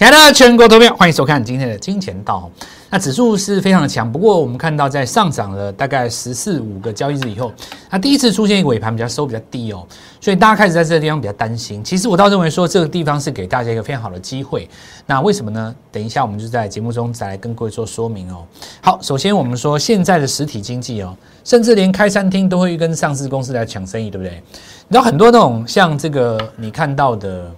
亲爱的全国投票，欢迎收看今天的金钱道。那指数是非常的强，不过我们看到在上涨了大概十四五个交易日以后，它第一次出现一个尾盘比较收比较低哦，所以大家开始在这个地方比较担心。其实我倒认为说这个地方是给大家一个非常好的机会。那为什么呢？等一下我们就在节目中再来跟各位做说明哦。好，首先我们说现在的实体经济哦，甚至连开餐厅都会跟上市公司来抢生意，对不对？你知道很多那种像这个你看到的。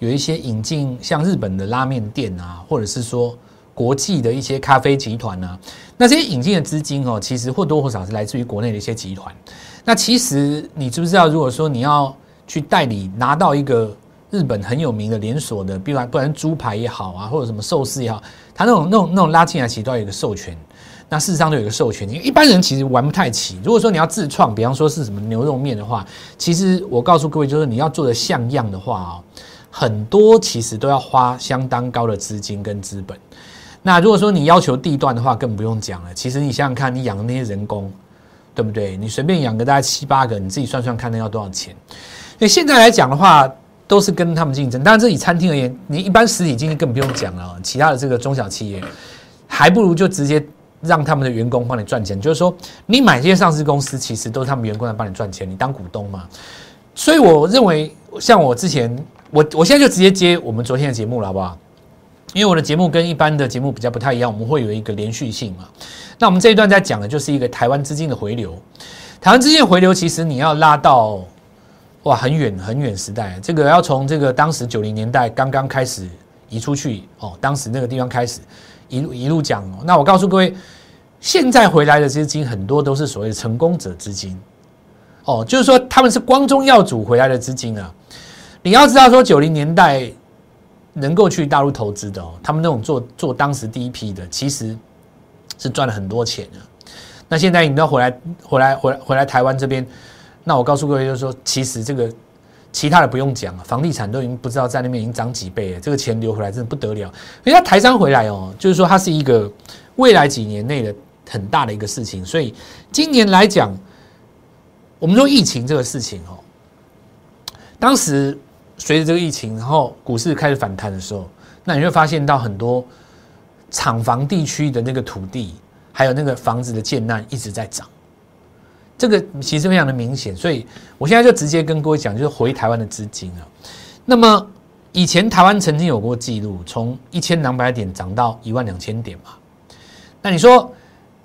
有一些引进像日本的拉面店啊，或者是说国际的一些咖啡集团啊，那这些引进的资金哦，其实或多或少是来自于国内的一些集团。那其实你知不知道，如果说你要去代理拿到一个日本很有名的连锁的，比如不然猪排也好啊，或者什么寿司也好，它那种那种那种拉进来其实都要有一个授权。那事实上都有一个授权，因为一般人其实玩不太起。如果说你要自创，比方说是什么牛肉面的话，其实我告诉各位，就是你要做的像样的话啊。很多其实都要花相当高的资金跟资本。那如果说你要求地段的话，更不用讲了。其实你想想看，你养的那些人工，对不对？你随便养个大概七八个，你自己算算看，那要多少钱？所以现在来讲的话，都是跟他们竞争。当然，这以餐厅而言，你一般实体经济更不用讲了。其他的这个中小企业，还不如就直接让他们的员工帮你赚钱。就是说，你买这些上市公司，其实都是他们员工来帮你赚钱，你当股东嘛。所以我认为，像我之前。我我现在就直接接我们昨天的节目了，好不好？因为我的节目跟一般的节目比较不太一样，我们会有一个连续性嘛。那我们这一段在讲的就是一个台湾资金的回流。台湾资金的回流，其实你要拉到哇很远很远时代，这个要从这个当时九零年代刚刚开始移出去哦，当时那个地方开始一路一路讲哦。那我告诉各位，现在回来的资金很多都是所谓的成功者资金哦，就是说他们是光宗耀祖回来的资金啊。你要知道，说九零年代能够去大陆投资的哦，他们那种做做当时第一批的，其实是赚了很多钱的。那现在你都要回来回来回来回来台湾这边，那我告诉各位，就是说，其实这个其他的不用讲了，房地产都已经不知道在那边已经涨几倍了，这个钱流回来真的不得了。人家台商回来哦，就是说它是一个未来几年内的很大的一个事情。所以今年来讲，我们说疫情这个事情哦，当时。随着这个疫情，然后股市开始反弹的时候，那你会发现到很多厂房地区的那个土地，还有那个房子的建难一直在涨，这个其实非常的明显。所以我现在就直接跟各位讲，就是回台湾的资金啊。那么以前台湾曾经有过记录，从一千两百点涨到一万两千点嘛。那你说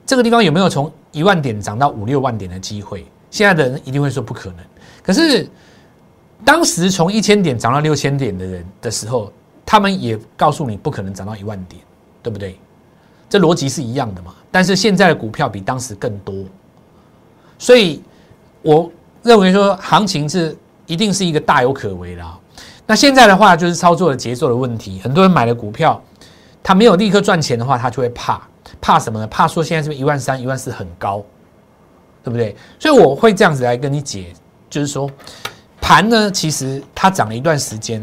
这个地方有没有从一万点涨到五六万点的机会？现在的人一定会说不可能。可是。当时从一千点涨到六千点的人的时候，他们也告诉你不可能涨到一万点，对不对？这逻辑是一样的嘛。但是现在的股票比当时更多，所以我认为说行情是一定是一个大有可为的。那现在的话就是操作的节奏的问题。很多人买了股票，他没有立刻赚钱的话，他就会怕，怕什么呢？怕说现在是不是一万三、一万四很高，对不对？所以我会这样子来跟你解，就是说。盘呢，其实它涨了一段时间，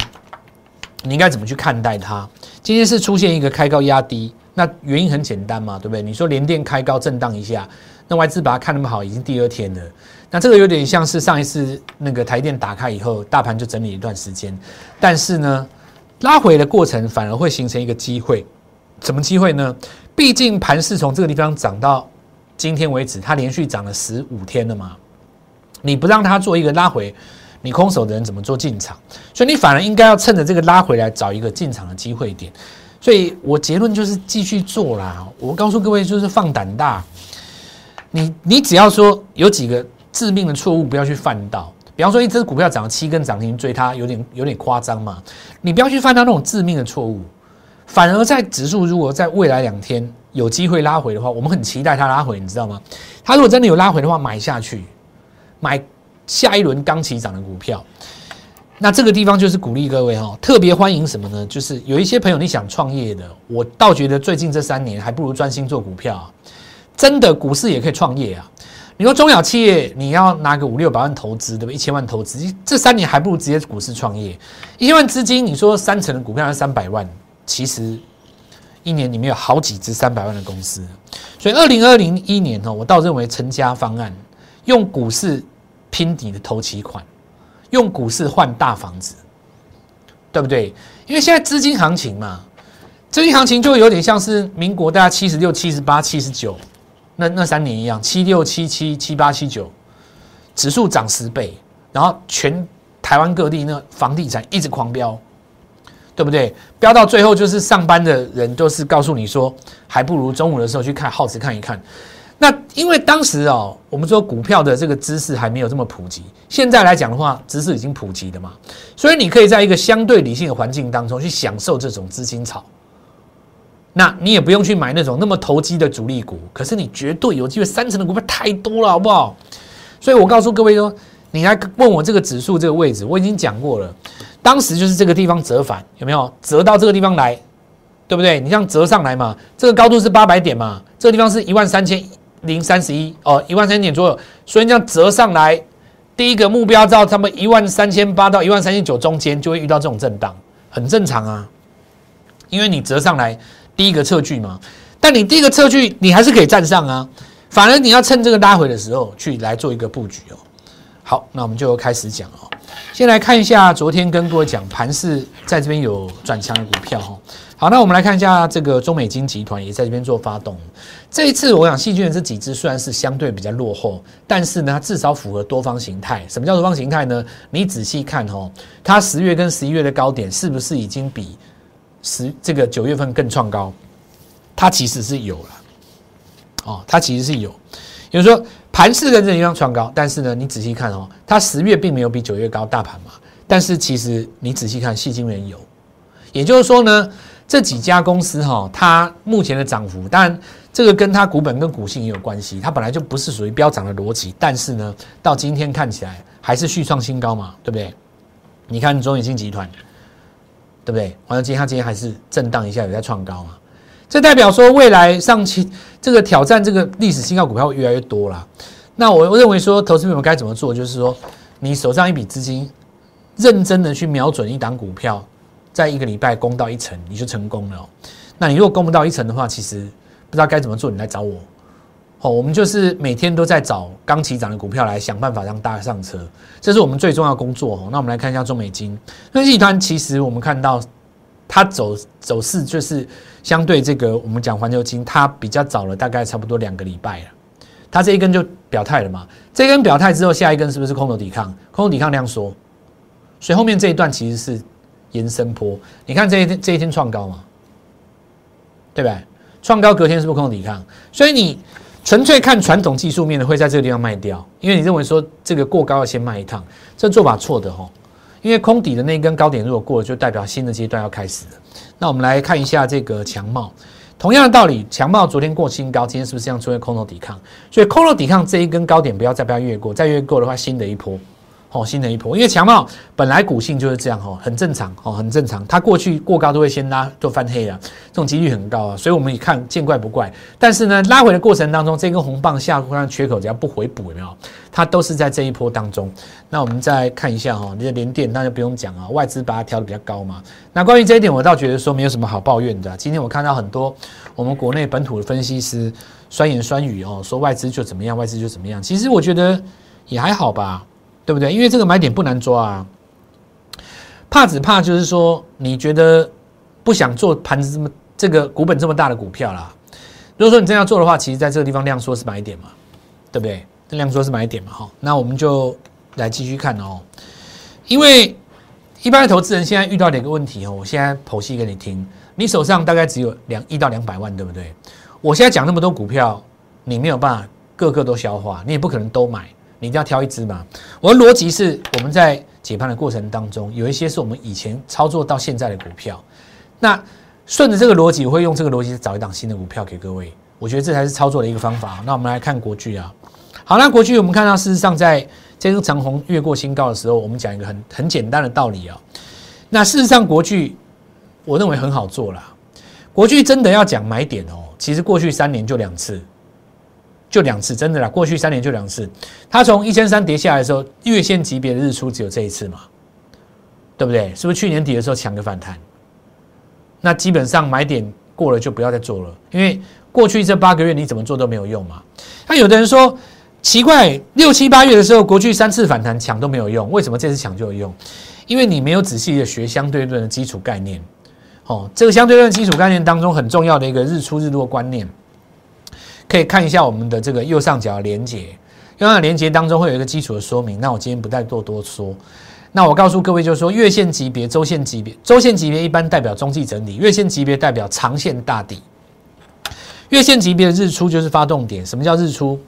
你应该怎么去看待它？今天是出现一个开高压低，那原因很简单嘛，对不对？你说连电开高震荡一下，那外资把它看那么好，已经第二天了，那这个有点像是上一次那个台电打开以后，大盘就整理一段时间，但是呢，拉回的过程反而会形成一个机会，什么机会呢？毕竟盘是从这个地方涨到今天为止，它连续涨了十五天了嘛，你不让它做一个拉回。你空手的人怎么做进场？所以你反而应该要趁着这个拉回来找一个进场的机会点。所以我结论就是继续做啦。我告诉各位，就是放胆大。你你只要说有几个致命的错误不要去犯到，比方说一只股票涨了七根涨停追它，有点有点夸张嘛。你不要去犯到那种致命的错误，反而在指数如果在未来两天有机会拉回的话，我们很期待它拉回，你知道吗？它如果真的有拉回的话，买下去买。下一轮刚起涨的股票，那这个地方就是鼓励各位哈，特别欢迎什么呢？就是有一些朋友你想创业的，我倒觉得最近这三年还不如专心做股票啊！真的股市也可以创业啊！你说中小企业你要拿个五六百万投资，对不？一千万投资，这三年还不如直接股市创业。一千万资金，你说三成的股票是三百万，其实一年里面有好几只三百万的公司。所以二零二零一年呢，我倒认为成家方案用股市。拼你的头期款，用股市换大房子，对不对？因为现在资金行情嘛，资金行情就有点像是民国大概七十六、七十八、七十九那那三年一样，七六、七七、七八、七九，指数涨十倍，然后全台湾各地那房地产一直狂飙，对不对？飙到最后就是上班的人都是告诉你说，还不如中午的时候去看耗子看一看。那因为当时哦，我们说股票的这个知识还没有这么普及，现在来讲的话，知识已经普及的嘛，所以你可以在一个相对理性的环境当中去享受这种资金潮。那你也不用去买那种那么投机的主力股，可是你绝对有机会三成的股票太多了，好不好？所以我告诉各位说，你来问我这个指数这个位置，我已经讲过了，当时就是这个地方折返，有没有折到这个地方来，对不对？你像折上来嘛，这个高度是八百点嘛，这个地方是一万三千。零三十一哦，一万三千点左右，所以这样折上来，第一个目标到他们一万三千八到一万三千九中间就会遇到这种震荡，很正常啊。因为你折上来第一个测距嘛，但你第一个测距你还是可以站上啊，反而你要趁这个拉回的时候去来做一个布局哦。好，那我们就开始讲哦。先来看一下昨天跟各位讲盘是在这边有转强的股票哈。好，那我们来看一下这个中美金集团也在这边做发动。这一次我想细菌的这几只虽然是相对比较落后，但是呢，它至少符合多方形态。什么叫多方形态呢？你仔细看哦，它十月跟十一月的高点是不是已经比十这个九月份更创高？它其实是有了，哦，它其实是有。也就是说，盘势跟这地方创高，但是呢，你仔细看哦，它十月并没有比九月高，大盘嘛。但是其实你仔细看，细晶圆有。也就是说呢。这几家公司哈，它目前的涨幅，当然这个跟它股本跟股性也有关系。它本来就不是属于飙涨的逻辑，但是呢，到今天看起来还是续创新高嘛，对不对？你看中远信集团，对不对？完了，今天它今天还是震荡一下，有在创高嘛？这代表说未来上期这个挑战这个历史新高股票会越来越多了。那我认为说，投资朋友该怎么做？就是说，你手上一笔资金，认真的去瞄准一档股票。在一个礼拜攻到一层，你就成功了。那你如果攻不到一层的话，其实不知道该怎么做，你来找我。哦，我们就是每天都在找刚起涨的股票来想办法让大家上车，这是我们最重要的工作。哦，那我们来看一下中美金。那集团其实我们看到它走走势就是相对这个我们讲环球金，它比较早了，大概差不多两个礼拜了。它这一根就表态了嘛？这根表态之后，下一根是不是空头抵抗？空头抵抗量缩，所以后面这一段其实是。延伸坡，你看这一天这一天创高嘛，对不对？创高隔天是不是空头抵抗？所以你纯粹看传统技术面的，会在这个地方卖掉，因为你认为说这个过高要先卖一趟，这做法错的哦。因为空底的那一根高点如果过了，就代表新的阶段要开始了。那我们来看一下这个强帽，同样的道理，强茂昨天过新高，今天是不是这样出现空头抵抗？所以空头抵抗这一根高点不要再不要越过，再越过的话，新的一波。哦，新的一波，因为强茂本来股性就是这样哦，很正常哦，很正常。它过去过高都会先拉，都翻黑了，这种几率很高啊。所以我们一看见怪不怪。但是呢，拉回的过程当中，这根红棒下方缺口只要不回补，有没有？它都是在这一波当中。那我们再看一下哈，你的连电那就不用讲啊，外资把它调的比较高嘛。那关于这一点，我倒觉得说没有什么好抱怨的。今天我看到很多我们国内本土的分析师酸言酸语哦，说外资就怎么样，外资就怎么样。其实我觉得也还好吧。对不对？因为这个买点不难抓啊，怕只怕就是说，你觉得不想做盘子这么这个股本这么大的股票啦。如果说你真要做的话，其实在这个地方量缩是买点嘛，对不对？量缩是买点嘛，哈。那我们就来继续看哦。因为一般的投资人现在遇到的一个问题哦，我现在剖析给你听。你手上大概只有两一到两百万，对不对？我现在讲那么多股票，你没有办法个个都消化，你也不可能都买。你一定要挑一支嘛？我的逻辑是，我们在解盘的过程当中，有一些是我们以前操作到现在的股票。那顺着这个逻辑，我会用这个逻辑找一档新的股票给各位。我觉得这才是操作的一个方法。那我们来看国巨啊。好，那国巨我们看到，事实上在这根长虹越过新高的时候，我们讲一个很很简单的道理啊。那事实上，国巨我认为很好做了。国巨真的要讲买点哦，其实过去三年就两次。就两次，真的啦。过去三年就两次，它从一千三跌下来的时候，月线级别的日出只有这一次嘛，对不对？是不是去年底的时候抢个反弹？那基本上买点过了就不要再做了，因为过去这八个月你怎么做都没有用嘛。那有的人说奇怪，六七八月的时候国去三次反弹抢都没有用，为什么这次抢就有用？因为你没有仔细的学相对论的基础概念。哦，这个相对论基础概念当中很重要的一个日出日落观念，可以看一下我们的这个右上角的连接，右上角连接当中会有一个基础的说明。那我今天不再多多说。那我告诉各位，就是说月线级别、周线级别、周线级别一般代表中继整理，月线级别代表长线大底。月线级别的日出就是发动点。什么叫日出？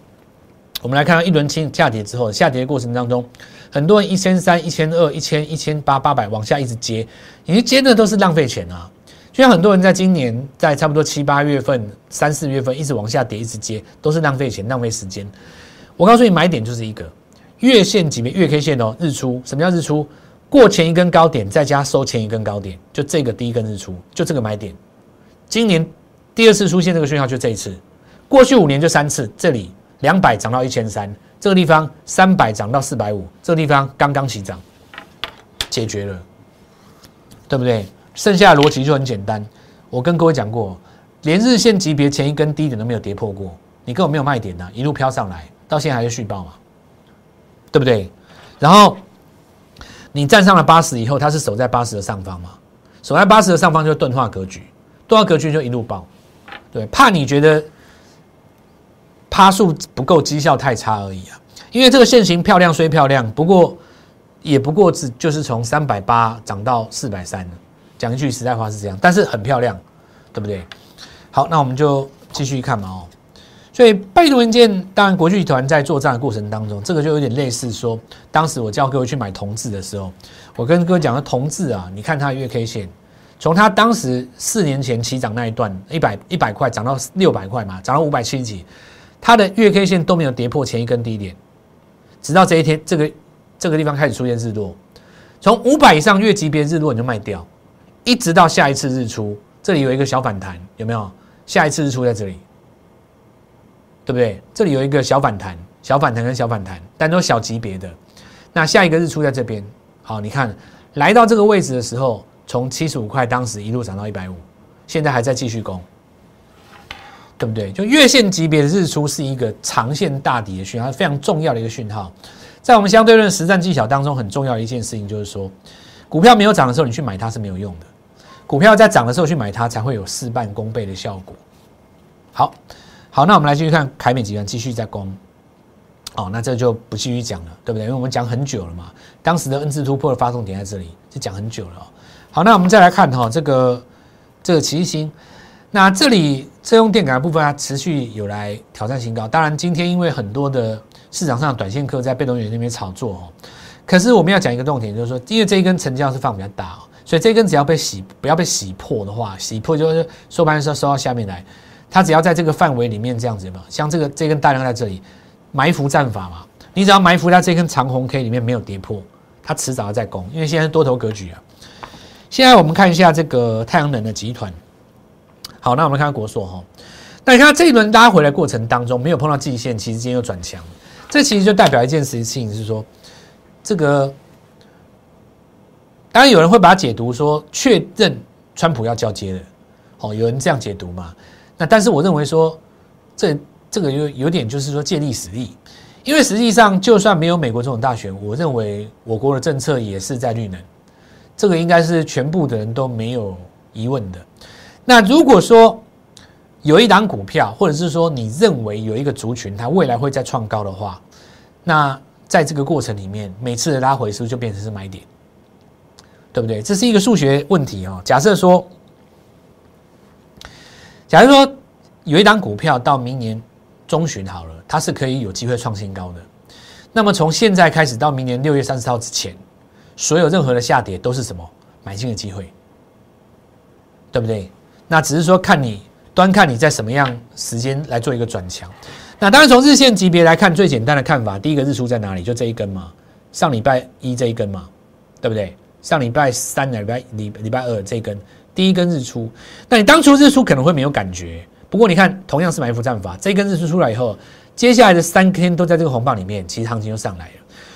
我们来看到一轮清下跌之后，下跌的过程当中，很多人一千三、一千二、一千、一千八、八百往下一直接，你接的都是浪费钱啊！就像很多人在今年在差不多七八月份、三四月份一直往下跌，一直接，都是浪费钱、浪费时间。我告诉你，买点就是一个。月线级别月 K 线哦，日出什么叫日出？过前一根高点，再加收前一根高点，就这个第一根日出，就这个买点。今年第二次出现这个讯号就这一次，过去五年就三次。这里两百涨到一千三，这个地方三百涨到四百五，这个地方刚刚起涨，解决了，对不对？剩下的逻辑就很简单。我跟各位讲过，连日线级别前一根低点都没有跌破过，你根本没有卖点的，一路飘上来，到现在还是续报嘛。对不对？然后你站上了八十以后，它是守在八十的上方嘛？守在八十的上方就是钝化格局，钝化格局就一路爆。对，怕你觉得趴数不够，绩效太差而已啊。因为这个线型漂亮虽漂亮，不过也不过只就是从三百八涨到四百三。讲一句实在话是这样，但是很漂亮，对不对？好，那我们就继续看嘛哦。所以被动元件，当然国际集团在作战的过程当中，这个就有点类似说，当时我叫各位去买同志的时候，我跟各位讲的同志啊，你看它的月 K 线，从它当时四年前起涨那一段一百一百块涨到六百块嘛，涨到五百七十几，它的月 K 线都没有跌破前一根低点，直到这一天这个这个地方开始出现日落，从五百以上月级别日落你就卖掉，一直到下一次日出，这里有一个小反弹，有没有？下一次日出在这里。对不对？这里有一个小反弹，小反弹跟小反弹，但都小级别的。那下一个日出在这边，好，你看来到这个位置的时候，从七十五块当时一路涨到一百五，现在还在继续攻，对不对？就月线级别的日出是一个长线大底的讯号，非常重要的一个讯号。在我们相对论实战技巧当中，很重要的一件事情就是说，股票没有涨的时候，你去买它是没有用的；股票在涨的时候去买它，才会有事半功倍的效果。好。好，那我们来继续看凯美集团继续在攻，哦，那这就不继续讲了，对不对？因为我们讲很久了嘛，当时的 N 字突破的发动点在这里，就讲很久了。好，那我们再来看哈，这个这个奇星，那这里车用电感的部分它持续有来挑战新高。当然，今天因为很多的市场上短线客在被动元那边炒作哦，可是我们要讲一个重点，就是说，因为这一根成交是放比较大哦，所以这根只要被洗不要被洗破的话，洗破就是收盘的时候收到下面来。它只要在这个范围里面这样子嘛，像这个这根大量在这里埋伏战法嘛，你只要埋伏在这根长红 K 里面没有跌破，它迟早要再攻，因为现在多头格局啊。现在我们看一下这个太阳能的集团，好，那我们看国硕哈，那你看这一轮拉回来过程当中没有碰到季线，其实今天又转强，这其实就代表一件事情是说，这个当然有人会把它解读说确认川普要交接了，哦，有人这样解读嘛？那但是我认为说，这这个有有点就是说借力使力，因为实际上就算没有美国总统大选，我认为我国的政策也是在绿能，这个应该是全部的人都没有疑问的。那如果说有一档股票，或者是说你认为有一个族群它未来会再创高的话，那在这个过程里面，每次的拉回是不是就变成是买点？对不对？这是一个数学问题哦。假设说。假如说有一档股票到明年中旬好了，它是可以有机会创新高的。那么从现在开始到明年六月三十号之前，所有任何的下跌都是什么买进的机会，对不对？那只是说看你端看你在什么样时间来做一个转强。那当然从日线级别来看，最简单的看法，第一个日出在哪里？就这一根嘛，上礼拜一这一根嘛，对不对？上礼拜三、礼拜礼礼拜二这根。第一根日出，那你当初日出可能会没有感觉，不过你看，同样是埋伏战法，这根日出出来以后，接下来的三天都在这个红棒里面，其实行情就上来了。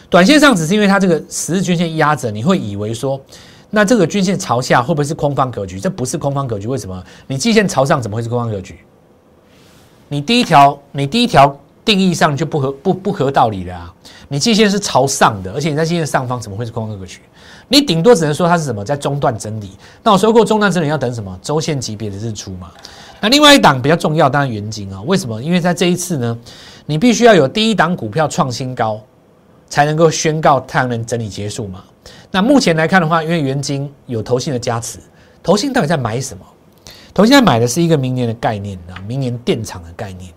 短线上只是因为它这个十日均线压着，你会以为说，那这个均线朝下会不会是空方格局？这不是空方格局，为什么？你季线朝上怎么会是空方格局？你第一条，你第一条定义上就不合不不合道理了啊！你季线是朝上的，而且你在季线上方怎么会是空方格局？你顶多只能说它是什么在中段整理。那我说过中段整理要等什么？周线级别的日出嘛。那另外一档比较重要，当然元金啊。为什么？因为在这一次呢，你必须要有第一档股票创新高，才能够宣告太阳能整理结束嘛。那目前来看的话，因为元金有投信的加持，投信到底在买什么？投信在买的是一个明年的概念啊，明年电厂的概念。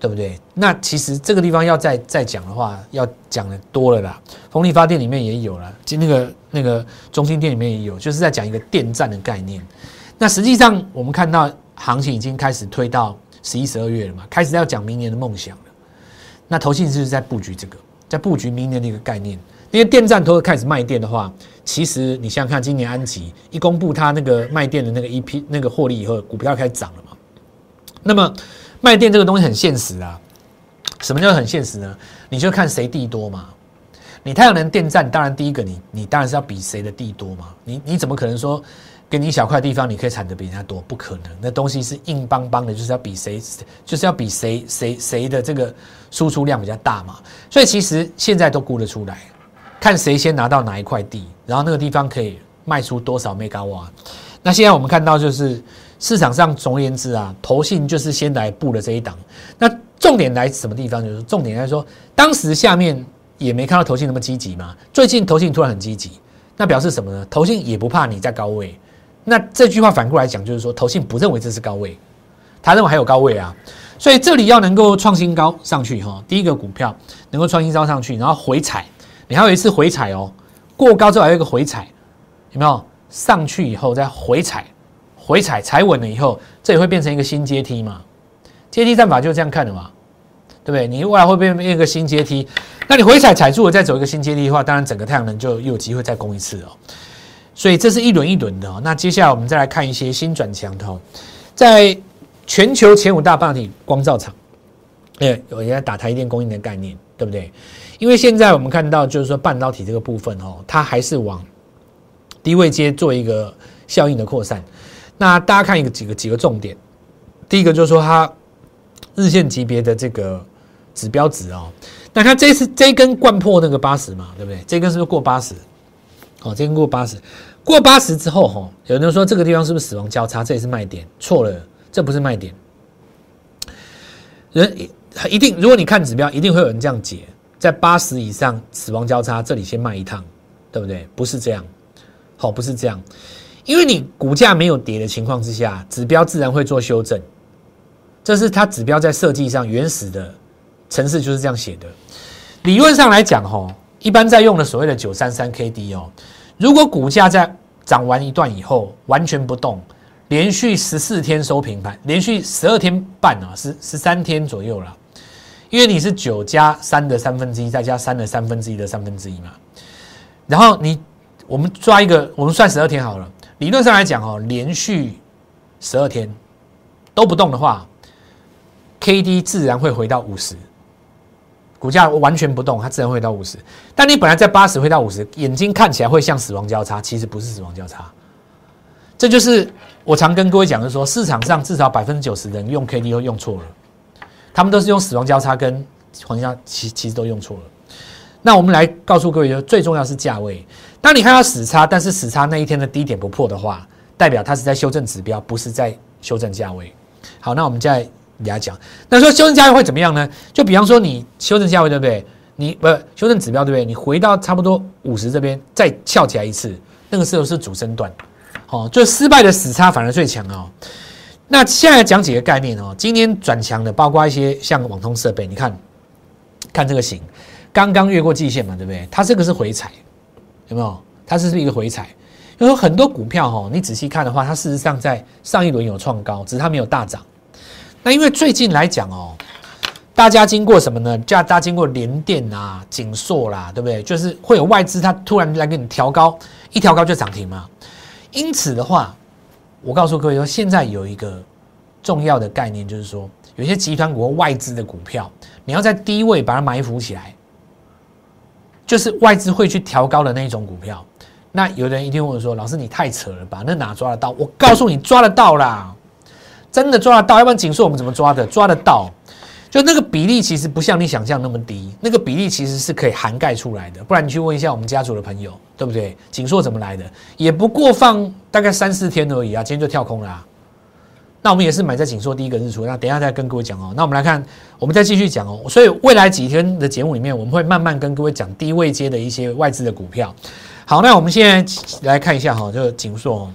对不对？那其实这个地方要再再讲的话，要讲的多了啦。风力发电里面也有了，就那个那个中心店里面也有，就是在讲一个电站的概念。那实际上我们看到行情已经开始推到十一、十二月了嘛，开始要讲明年的梦想了。那投信就是在布局这个，在布局明年的一个概念。因为电站都开始卖电的话，其实你想想看，今年安吉一公布它那个卖电的那个一批那个获利以后，股票开始涨了嘛。那么卖电这个东西很现实啊，什么叫很现实呢？你就看谁地多嘛。你太阳能电站，当然第一个你你当然是要比谁的地多嘛。你你怎么可能说给你一小块地方，你可以产的比人家多？不可能，那东西是硬邦邦的，就是要比谁，就是要比谁谁谁的这个输出量比较大嘛。所以其实现在都估得出来，看谁先拿到哪一块地，然后那个地方可以卖出多少 mega 瓦。那现在我们看到就是。市场上总而言之啊，投信就是先来布了这一档。那重点来什么地方？就是重点来说，当时下面也没看到投信那么积极嘛。最近投信突然很积极，那表示什么呢？投信也不怕你在高位。那这句话反过来讲，就是说投信不认为这是高位，他认为还有高位啊。所以这里要能够创新高上去哈，第一个股票能够创新高上去，然后回踩，你还有一次回踩哦，过高之后还有一个回踩，有没有？上去以后再回踩。回踩踩稳了以后，这也会变成一个新阶梯嘛？阶梯战法就是这样看的嘛，对不对？你未来会变变一个新阶梯，那你回踩踩住了，再走一个新阶梯的话，当然整个太阳能就有机会再攻一次哦。所以这是一轮一轮的哦。那接下来我们再来看一些新转强的哦，在全球前五大半导体光照厂，哎，有人在打台电供应的概念，对不对？因为现在我们看到就是说半导体这个部分哦，它还是往低位阶做一个效应的扩散。那大家看一个几个几个重点，第一个就是说它日线级别的这个指标值哦，那它这次这根贯破那个八十嘛，对不对？这根是不是过八十？哦，这根过八十，过八十之后哈，有人说这个地方是不是死亡交叉？这也是卖点，错了，这不是卖点。人一定，如果你看指标，一定会有人这样解，在八十以上死亡交叉，这里先卖一趟，对不对？不是这样，好，不是这样。因为你股价没有跌的情况之下，指标自然会做修正，这是它指标在设计上原始的程式就是这样写的。理论上来讲，吼，一般在用的所谓的九三三 K D 哦，如果股价在涨完一段以后完全不动，连续十四天收平盘，连续十二天半啊，十十三天左右了，因为你是九加三的三分之一，再加三的三分之一的三分之一嘛，然后你我们抓一个，我们算十二天好了。理论上来讲哦，连续十二天都不动的话，K D 自然会回到五十，股价完全不动，它自然会到五十。但你本来在八十，会到五十，眼睛看起来会像死亡交叉，其实不是死亡交叉。这就是我常跟各位讲的，说市场上至少百分之九十人用 K D 都用错了，他们都是用死亡交叉跟黄金叉其其实都用错了。那我们来告诉各位，最重要是价位。当你看到死差，但是死差那一天的低点不破的话，代表它是在修正指标，不是在修正价位。好，那我们再给大家讲，那说修正价位会怎么样呢？就比方说你修正价位对不对？你不修正指标对不对？你回到差不多五十这边再翘起来一次，那个时候是主升段。哦，就失败的死差反而最强哦。那现在讲几个概念哦，今天转强的包括一些像网通设备，你看看这个形，刚刚越过季线嘛，对不对？它这个是回踩。有没有？它是一个回踩，因为很多股票哈，你仔细看的话，它事实上在上一轮有创高，只是它没有大涨。那因为最近来讲哦，大家经过什么呢？大家经过联电啊、锦硕啦，对不对？就是会有外资它突然来给你调高，一调高就涨停嘛。因此的话，我告诉各位说，现在有一个重要的概念，就是说，有些集团股外资的股票，你要在低位把它埋伏起来。就是外资会去调高的那一种股票，那有人一定问说：“老师，你太扯了吧？那哪抓得到？”我告诉你，抓得到啦，真的抓得到。要不然紧缩我们怎么抓的？抓得到。就那个比例其实不像你想象那么低，那个比例其实是可以涵盖出来的。不然你去问一下我们家族的朋友，对不对？锦硕怎么来的？也不过放大概三四天而已啊，今天就跳空了。那我们也是买在锦硕第一个日出，那等一下再跟各位讲哦。那我们来看，我们再继续讲哦。所以未来几天的节目里面，我们会慢慢跟各位讲低位接的一些外资的股票。好，那我们现在来看一下哈，这个锦硕哦。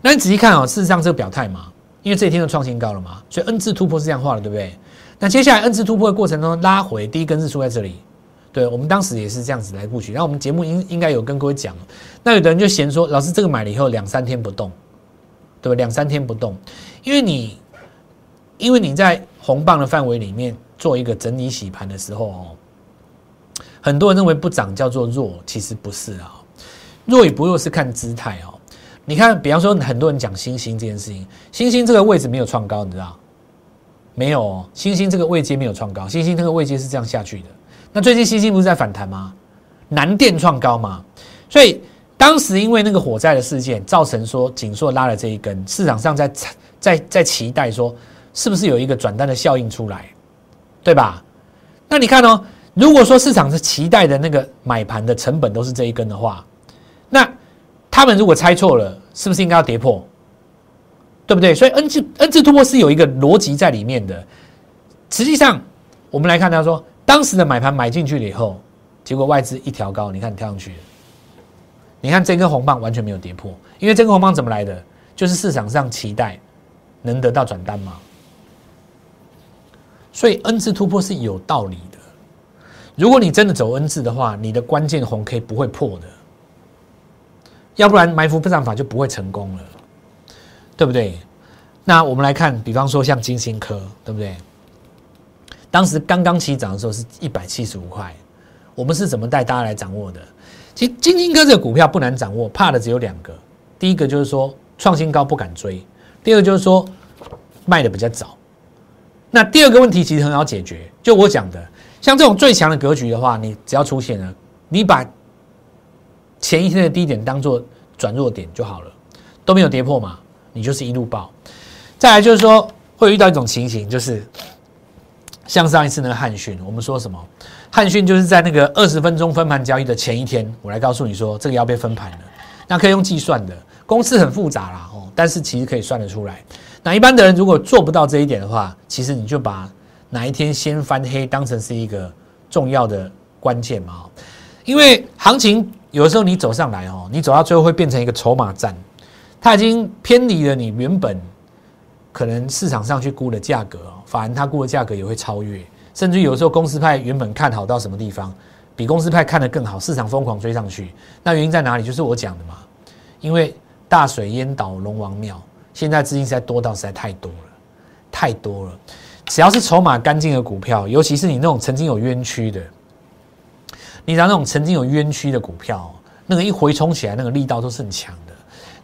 那你仔细看哦，事实上这个表态嘛，因为这一天就创新高了嘛，所以 N 字突破是这样画的，对不对？那接下来 N 字突破的过程中拉回，第一根日出在这里，对我们当时也是这样子来布局。那我们节目应应该有跟各位讲，那有的人就嫌说，老师这个买了以后两三天不动。对吧？两三天不动，因为你，因为你在红棒的范围里面做一个整理洗盘的时候哦，很多人认为不涨叫做弱，其实不是啊，弱与不弱是看姿态哦。你看，比方说很多人讲星星这件事情，星星这个位置没有创高，你知道？没有哦，星星这个位阶没有创高，星星这个位阶是这样下去的。那最近星星不是在反弹吗？南电创高吗？所以。当时因为那个火灾的事件，造成说锦硕拉了这一根，市场上在在在期待说，是不是有一个转单的效应出来，对吧？那你看哦，如果说市场是期待的那个买盘的成本都是这一根的话，那他们如果猜错了，是不是应该要跌破？对不对？所以 N 字 N 字突破是有一个逻辑在里面的。实际上，我们来看他说，当时的买盘买进去了以后，结果外资一调高，你看跳上去。你看这根红棒完全没有跌破，因为这根红棒怎么来的？就是市场上期待能得到转单吗。所以 N 字突破是有道理的。如果你真的走 N 字的话，你的关键红 K 不会破的，要不然埋伏不涨法就不会成功了，对不对？那我们来看，比方说像金星科，对不对？当时刚刚起涨的时候是一百七十五块，我们是怎么带大家来掌握的？其实金星科这个股票不难掌握，怕的只有两个。第一个就是说创新高不敢追，第二就是说卖的比较早。那第二个问题其实很好解决，就我讲的，像这种最强的格局的话，你只要出现了，你把前一天的低点当做转弱点就好了，都没有跌破嘛，你就是一路爆。再来就是说会遇到一种情形，就是像上一次那个汉讯，我们说什么？汉讯就是在那个二十分钟分盘交易的前一天，我来告诉你说这个要被分盘了。那可以用计算的，公式很复杂啦哦，但是其实可以算得出来。那一般的人如果做不到这一点的话，其实你就把哪一天先翻黑当成是一个重要的关键嘛。因为行情有的时候你走上来哦，你走到最后会变成一个筹码战，它已经偏离了你原本可能市场上去估的价格，反而它估的价格也会超越。甚至有时候公司派原本看好到什么地方，比公司派看得更好，市场疯狂追上去。那原因在哪里？就是我讲的嘛。因为大水淹倒龙王庙，现在资金实在多到实在太多了，太多了。只要是筹码干净的股票，尤其是你那种曾经有冤屈的，你知道那种曾经有冤屈的股票，那个一回冲起来，那个力道都是很强的。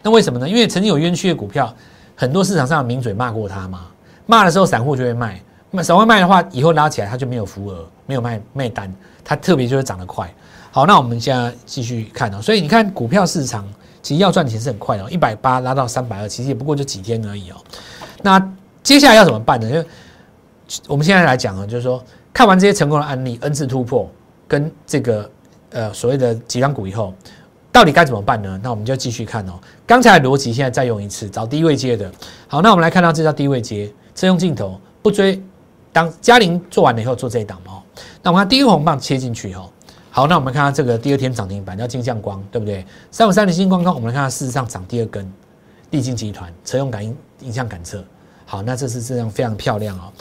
那为什么呢？因为曾经有冤屈的股票，很多市场上的名嘴骂过他嘛，骂的时候散户就会卖。那散户卖的话，以后拉起来它就没有浮额，没有卖卖单，它特别就是涨得快。好，那我们现在继续看哦。所以你看股票市场其实要赚钱是很快的，一百八拉到三百二，其实也不过就几天而已哦。那接下来要怎么办呢？就我们现在来讲啊，就是说看完这些成功的案例，N 次突破跟这个呃所谓的几张股以后，到底该怎么办呢？那我们就继续看哦。刚才的逻辑现在再用一次，找低位接的。好，那我们来看到这叫低位接，车用镜头不追。当嘉玲做完了以后，做这一档嘛，那我们看第一个红棒切进去以后，好，那我们看到这个第二天涨停板叫金相光，对不对？三五三的星光光，我们来看它事实上涨第二根，立晶集团车用感应影像感测，好，那这是这样非常漂亮哦。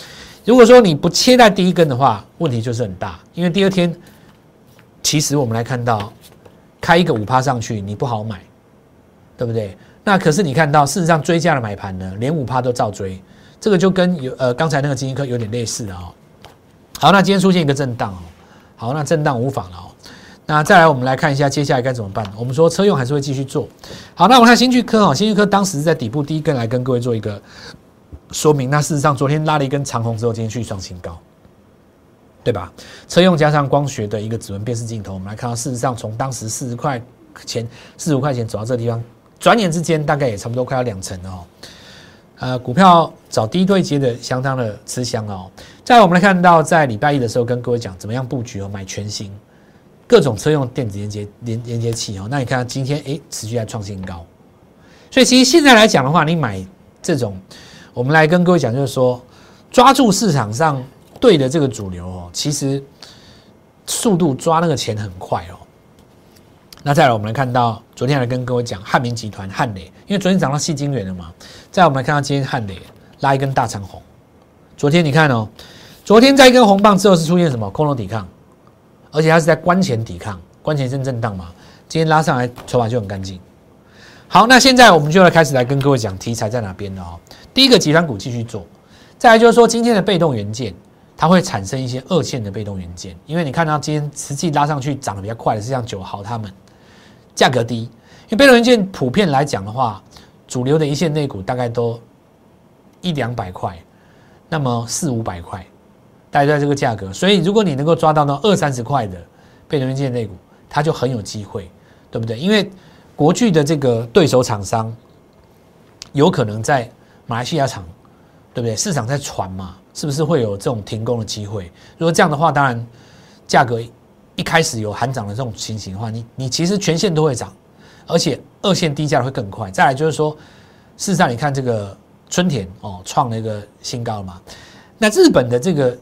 如果说你不切在第一根的话，问题就是很大，因为第二天其实我们来看到开一个五趴上去，你不好买，对不对？那可是你看到事实上追加的买盘呢，连五趴都照追。这个就跟有呃刚才那个基金科有点类似的哦。好，那今天出现一个震荡哦。好，那震荡无妨了哦。那再来，我们来看一下接下来该怎么办。我们说车用还是会继续做。好，那我们看新巨科哈，新巨科当时在底部第一根来跟各位做一个说明。那事实上，昨天拉了一根长红之后，今天去创新高，对吧？车用加上光学的一个指纹辨识镜头，我们来看到，事实上从当时四十块钱、四十五块钱走到这个地方，转眼之间大概也差不多快要两成哦。呃，股票找低对接的相当的吃香哦。再，我们来看到在礼拜一的时候跟各位讲怎么样布局哦，买全新各种车用电子连接连连接器哦。那你看今天哎，持续在创新高。所以其实现在来讲的话，你买这种，我们来跟各位讲，就是说抓住市场上对的这个主流哦，其实速度抓那个钱很快哦。那再来，我们来看到昨天来跟各位讲汉民集团汉磊，因为昨天涨到细晶元了嘛。再我们来看到今天汉磊拉一根大长红，昨天你看哦，昨天在一根红棒之后是出现什么空头抵抗，而且它是在关前抵抗，关前先震荡嘛，今天拉上来筹码就很干净。好，那现在我们就来开始来跟各位讲题材在哪边了哦。第一个集团股继续做，再来就是说今天的被动元件，它会产生一些二线的被动元件，因为你看到今天实际拉上去涨得比较快的是像九豪他们，价格低，因为被动元件普遍来讲的话，主流的一线内股大概都一两百块，那么四五百块，大概在这个价格，所以如果你能够抓到那二三十块的被动元件内股，它就很有机会，对不对？因为国巨的这个对手厂商，有可能在马来西亚厂，对不对？市场在传嘛，是不是会有这种停工的机会？如果这样的话，当然价格一开始有喊涨的这种情形的话，你你其实全线都会涨，而且二线低价会更快。再来就是说，事实上你看这个春田哦，创了一个新高了嘛。那日本的这个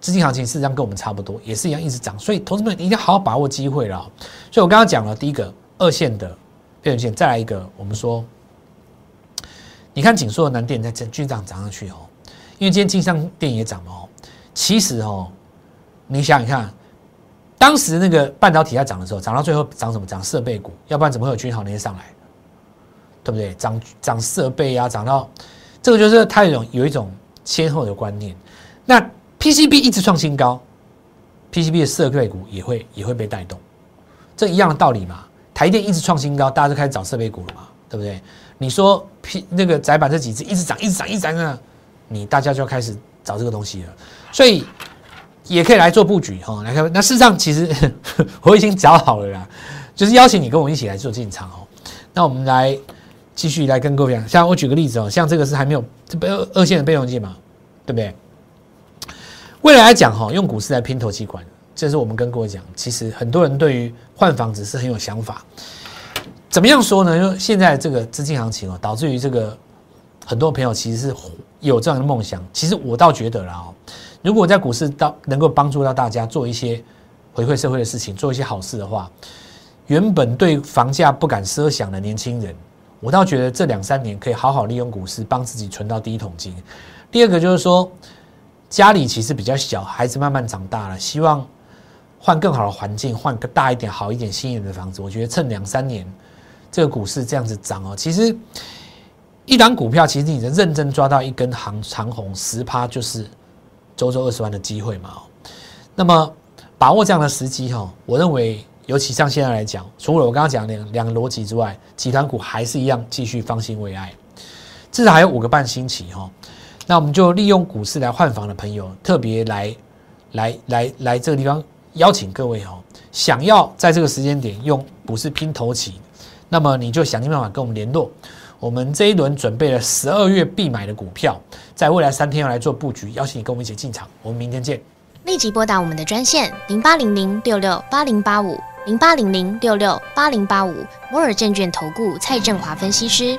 资金行情事实上跟我们差不多，也是一样一直涨，所以投资们一定要好好把握机会了。所以我刚刚讲了第一个。二线的变线，再来一个，我们说，你看紧缩的南电在继续涨涨上去哦，因为今天金商电也涨哦。其实哦，你想想看，当时那个半导体在涨的时候，涨到最后涨什么？涨设备股，要不然怎么会有军航那些上来？对不对？涨涨设备啊，涨到这个就是它有一种有一种先后的观念。那 PCB 一直创新高，PCB 的设备股也会也会被带动，这一样的道理嘛。台电一直创新高，大家都开始找设备股了嘛，对不对？你说 P 那个窄板这几只一直涨，一直涨，一直涨，你大家就要开始找这个东西了，所以也可以来做布局哈。来看，那事实上其实 我已经找好了啦，就是邀请你跟我一起来做进场哦。那我们来继续来跟各位讲，像我举个例子哦，像这个是还没有这被二线的备用金嘛，对不对？未来来讲哈，用股市来拼投机管。这是我们跟各位讲，其实很多人对于换房子是很有想法。怎么样说呢？因为现在这个资金行情哦，导致于这个很多朋友其实是有这样的梦想。其实我倒觉得啦哦，如果在股市到能够帮助到大家做一些回馈社会的事情，做一些好事的话，原本对房价不敢奢想的年轻人，我倒觉得这两三年可以好好利用股市帮自己存到第一桶金。第二个就是说，家里其实比较小，孩子慢慢长大了，希望。换更好的环境，换个大一点、好一点、新一点的房子，我觉得趁两三年这个股市这样子涨哦，其实一档股票，其实你的认真抓到一根行长红十趴，就是周周二十万的机会嘛。那么把握这样的时机哈，我认为尤其像现在来讲，除了我刚刚讲两两个逻辑之外，集团股还是一样继续方兴未艾，至少还有五个半星期哈。那我们就利用股市来换房的朋友，特别来来来来这个地方。邀请各位哦，想要在这个时间点用股市拼头起，那么你就想尽办法跟我们联络。我们这一轮准备了十二月必买的股票，在未来三天要来做布局，邀请你跟我们一起进场。我们明天见。立即拨打我们的专线零八零零六六八零八五零八零零六六八零八五摩尔证券投顾蔡振华分析师。